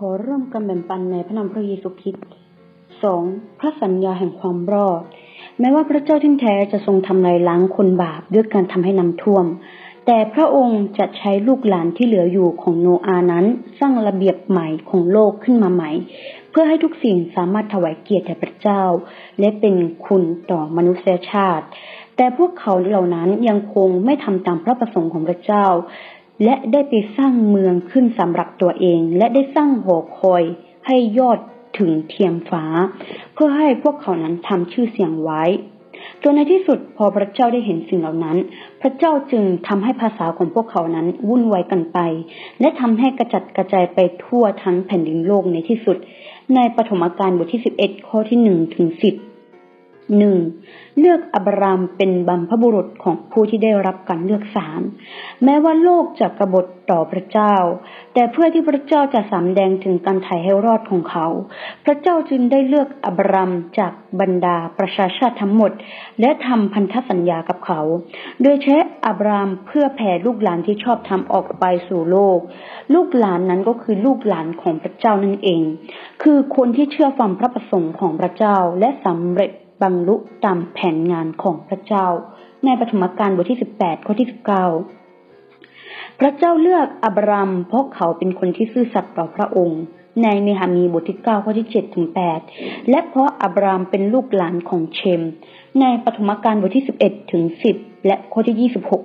ขอเริ่มกันแบ่งปันในพระนามพระเยซูคริสต์สองพระสัญญาแห่งความรอด แม้ว่าพระเจ้าที่แท้จะทรงทำลายล้างคนบาปด้วยการทำให้น้ำท่วม แต่พระองค์จะใช้ลูกหลานที่เหลืออยู่ของโนอานั้น สร้างระเบียบใหม่ของโลกขึ้นมาใหม่ เพื่อให้ทุกสิ่งสามารถถวายเกียรติแด่พระเจ้า และเป็นคุณต่อมนุษยชาติ แต่พวกเขาเหล่านั้นยังคงไม่ทำตามพระประสงค์ของพระเจ้า และได้ไปสร้างเมืองขึ้นสำหรับตัวเอง และได้สร้างหอคอยให้ยอดถึงเทียมฟ้า เพื่อให้พวกเขานั้นทำชื่อเสียงไว้จนในที่สุดพอพระเจ้าได้เห็นสิ่งเหล่านั้น พระเจ้าจึงทำให้ภาษาของพวกเขานั้นวุ่นวายกันไป และทำให้กระจัดกระจายไปทั่วทั้งแผ่นดินโลกในที่สุด ในปฐมกาลบทที่สิบเอ็ดข้อที่หนึ่งถึงสิบ หนึ่งเลือกอับรามเป็นบัมพบุรุษของผู้ที่ได้รับการเลือกสารแม้ว่าโลกจะกรบฏต่อพระเจ้า แต่เพื่อที่พระเจ้าจะสำแดงถึงการไถ่ให้รอดของเขา พระเจ้าจึงได้เลือกอับรามจากบรรดาประชาชาติทั้งหมด และทำพันธสัญญากับเขา โดยใช้อับรามเพื่อแผ่ลูกหลานที่ชอบทำออกไปสู่โลก ลูกหลานนั้นก็คือลูกหลานของพระเจ้านั่นเอง คือคนที่เชื่อฟังพระประสงค์ของพระเจ้าและสำเร็จ รรลุตามแผนงานของพระเจ้า ในปฐมกาลบทที่สิบแปดข้อที่สิบเก้าพระเจ้าเลือกอับรามเพราะเขาเป็นคนที่ซื่อสัตย์ต่อพระองค์ ในเนหามีบทที่เก้าข้อที่เจ็ดถึงแปดและเพราะอับรามเป็นลูกหลานของเชม ในปฐมกาลบทที่สิบเอ็ดถึงสิบและข้อที่ยี่สิบหก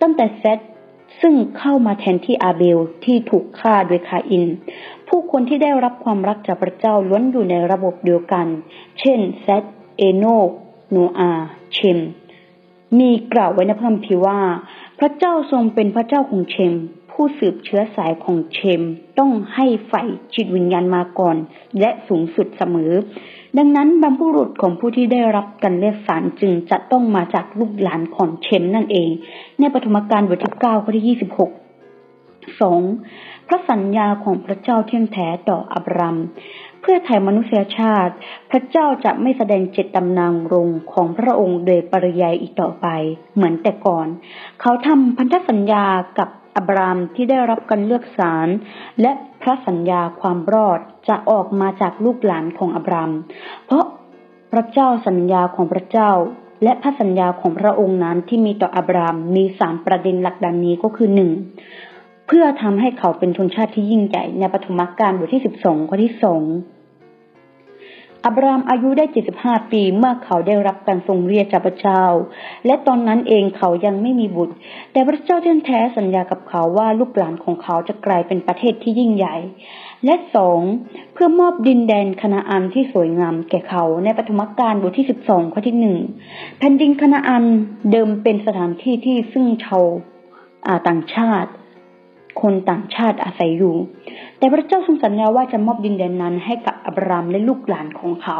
ตั้งแต่เซตซึ่งเข้ามาแทนที่อาเบลที่ถูกฆ่าโดยคาอิน ผู้คนที่ได้รับความรักจากพระเจ้าล้วนอยู่ในระบบเดียวกัน เช่นเซต เอโนโนอาเชม มีกล่าวไว้ในพระคัมภีร์ว่า พระเจ้าทรงเป็นพระเจ้าของเชม ผู้สืบเชื้อสายของเชม ต้องให้ใฝ่จิตวิญญาณมาก่อน และสูงสุดเสมอ ดังนั้นบรรพบุรุษของผู้ที่ได้รับการเลือกสารจึงจะต้องมาจากลูกหลานของเชมนั่นเอง ในปฐมกาลบทที่เก้าข้อที่ยี่สิบหกสองพระสัญญาของพระเจ้าเที่ยงแท้ต่ออับราม พื่อไถ่มนุษยชาติ พระเจ้าจะไม่แสดงเจตจำนางรงของพระองค์โดยปริยายอีกต่อไป เหมือนแต่ก่อน เขาทำพันธสัญญากับอับรามที่ได้รับการเลือกสาร และพระสัญญาความรอดจะออกมาจากลูกหลานของอับรามเพราะพระเจ้าสัญญาของพระเจ้า และพระสัญญาของพระองค์นั้นที่มีต่ออับรามมีสามประเด็นหลักดังนี้ก็คือหนึ่งเพื่อทำให้เขาเป็นชนชาติที่ยิ่งใหญ่ในปฐมกาลบทที่สิบสองข้อที่ส อับรามอายุได้เจ็ดสิบห้าปีเมื่อเขาได้รับการทรงเรียกจากพระเจ้า และตอนนั้นเองเขายังไม่มีบุตร แต่พระเจ้าแท้สัญญากับเขาว่าลูกหลานของเขาจะกลายเป็นประเทศที่ยิ่งใหญ่ และสองเพื่อมอบดินแดนคณาอันที่สวยงามแก่เขาในปฐมกาลบทที่สิบสองข้อที่หนึ่งแผ่นดินคณาอันเดิมเป็นสถานที่ที่ซึ่งชาวต่างชาติ คนต่างชาติอาศัยอยู่ แต่พระเจ้าทรงสัญญาว่าจะมอบดินแดนนั้นให้กับอับรามและลูกหลานของเขา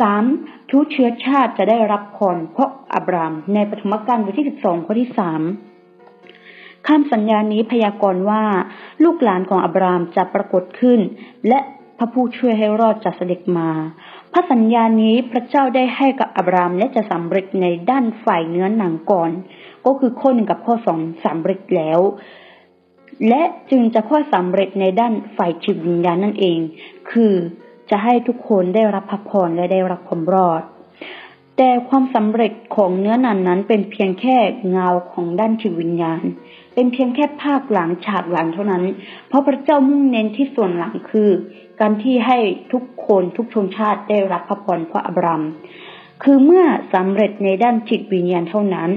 สามทุกเชื้อชาติจะได้รับพรเพราะอับรามในปฐมกาลบทที่สิบสองข้อที่สามคำสัญญานี้พยากรณ์ว่า ลูกหลานของอับรามจะปรากฏขึ้น และพระผู้ช่วยให้รอดจะเสด็จมา พระสัญญานี้พระเจ้าได้ให้กับอับรามและจะสำเร็จในด้านฝ่ายเนื้อหนังก่อน ก็คือข้อหนึ่งกับข้อสองสำเร็จแล้ว และจึงจะค่อยสำเร็จในด้านฝ่ายจิตวิญญาณนั่นเอง คือจะให้ทุกคนได้รับพระพรและได้รับความรอด แต่ความสำเร็จของเนื้อนันนั้นเป็นเพียงแค่เงาของด้านจิตวิญญาณ เป็นเพียงแค่ภาคหลังฉากหลังเท่านั้น เพราะพระเจ้ามุ่งเน้นที่ส่วนหลังคือ การที่ให้ทุกคนทุกชนชาติได้รับพระพรพระอับรามคือเมื่อสำเร็จในด้านจิตวิญญาณเท่านั้น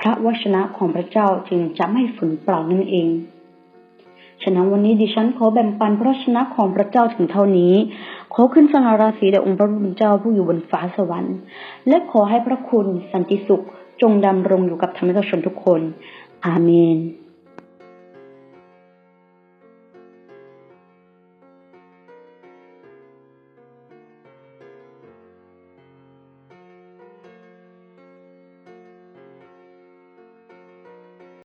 พระวชนะของพระเจ้าจึงจะไม่ฝืนเปล่านั่นเอง ฉะนั้นวันนี้ดิฉันขอแบ่งปันพระชนะของพระเจ้าถึงเท่านี้ ขอขึ้นสง่าราศีแด่องค์พระผู้เป็นเจ้าผู้อยู่บนฟ้าสวรรค์ และขอให้พระคุณสันติสุขจงดำรงอยู่กับธรรมิกชนทุกคน อาเมน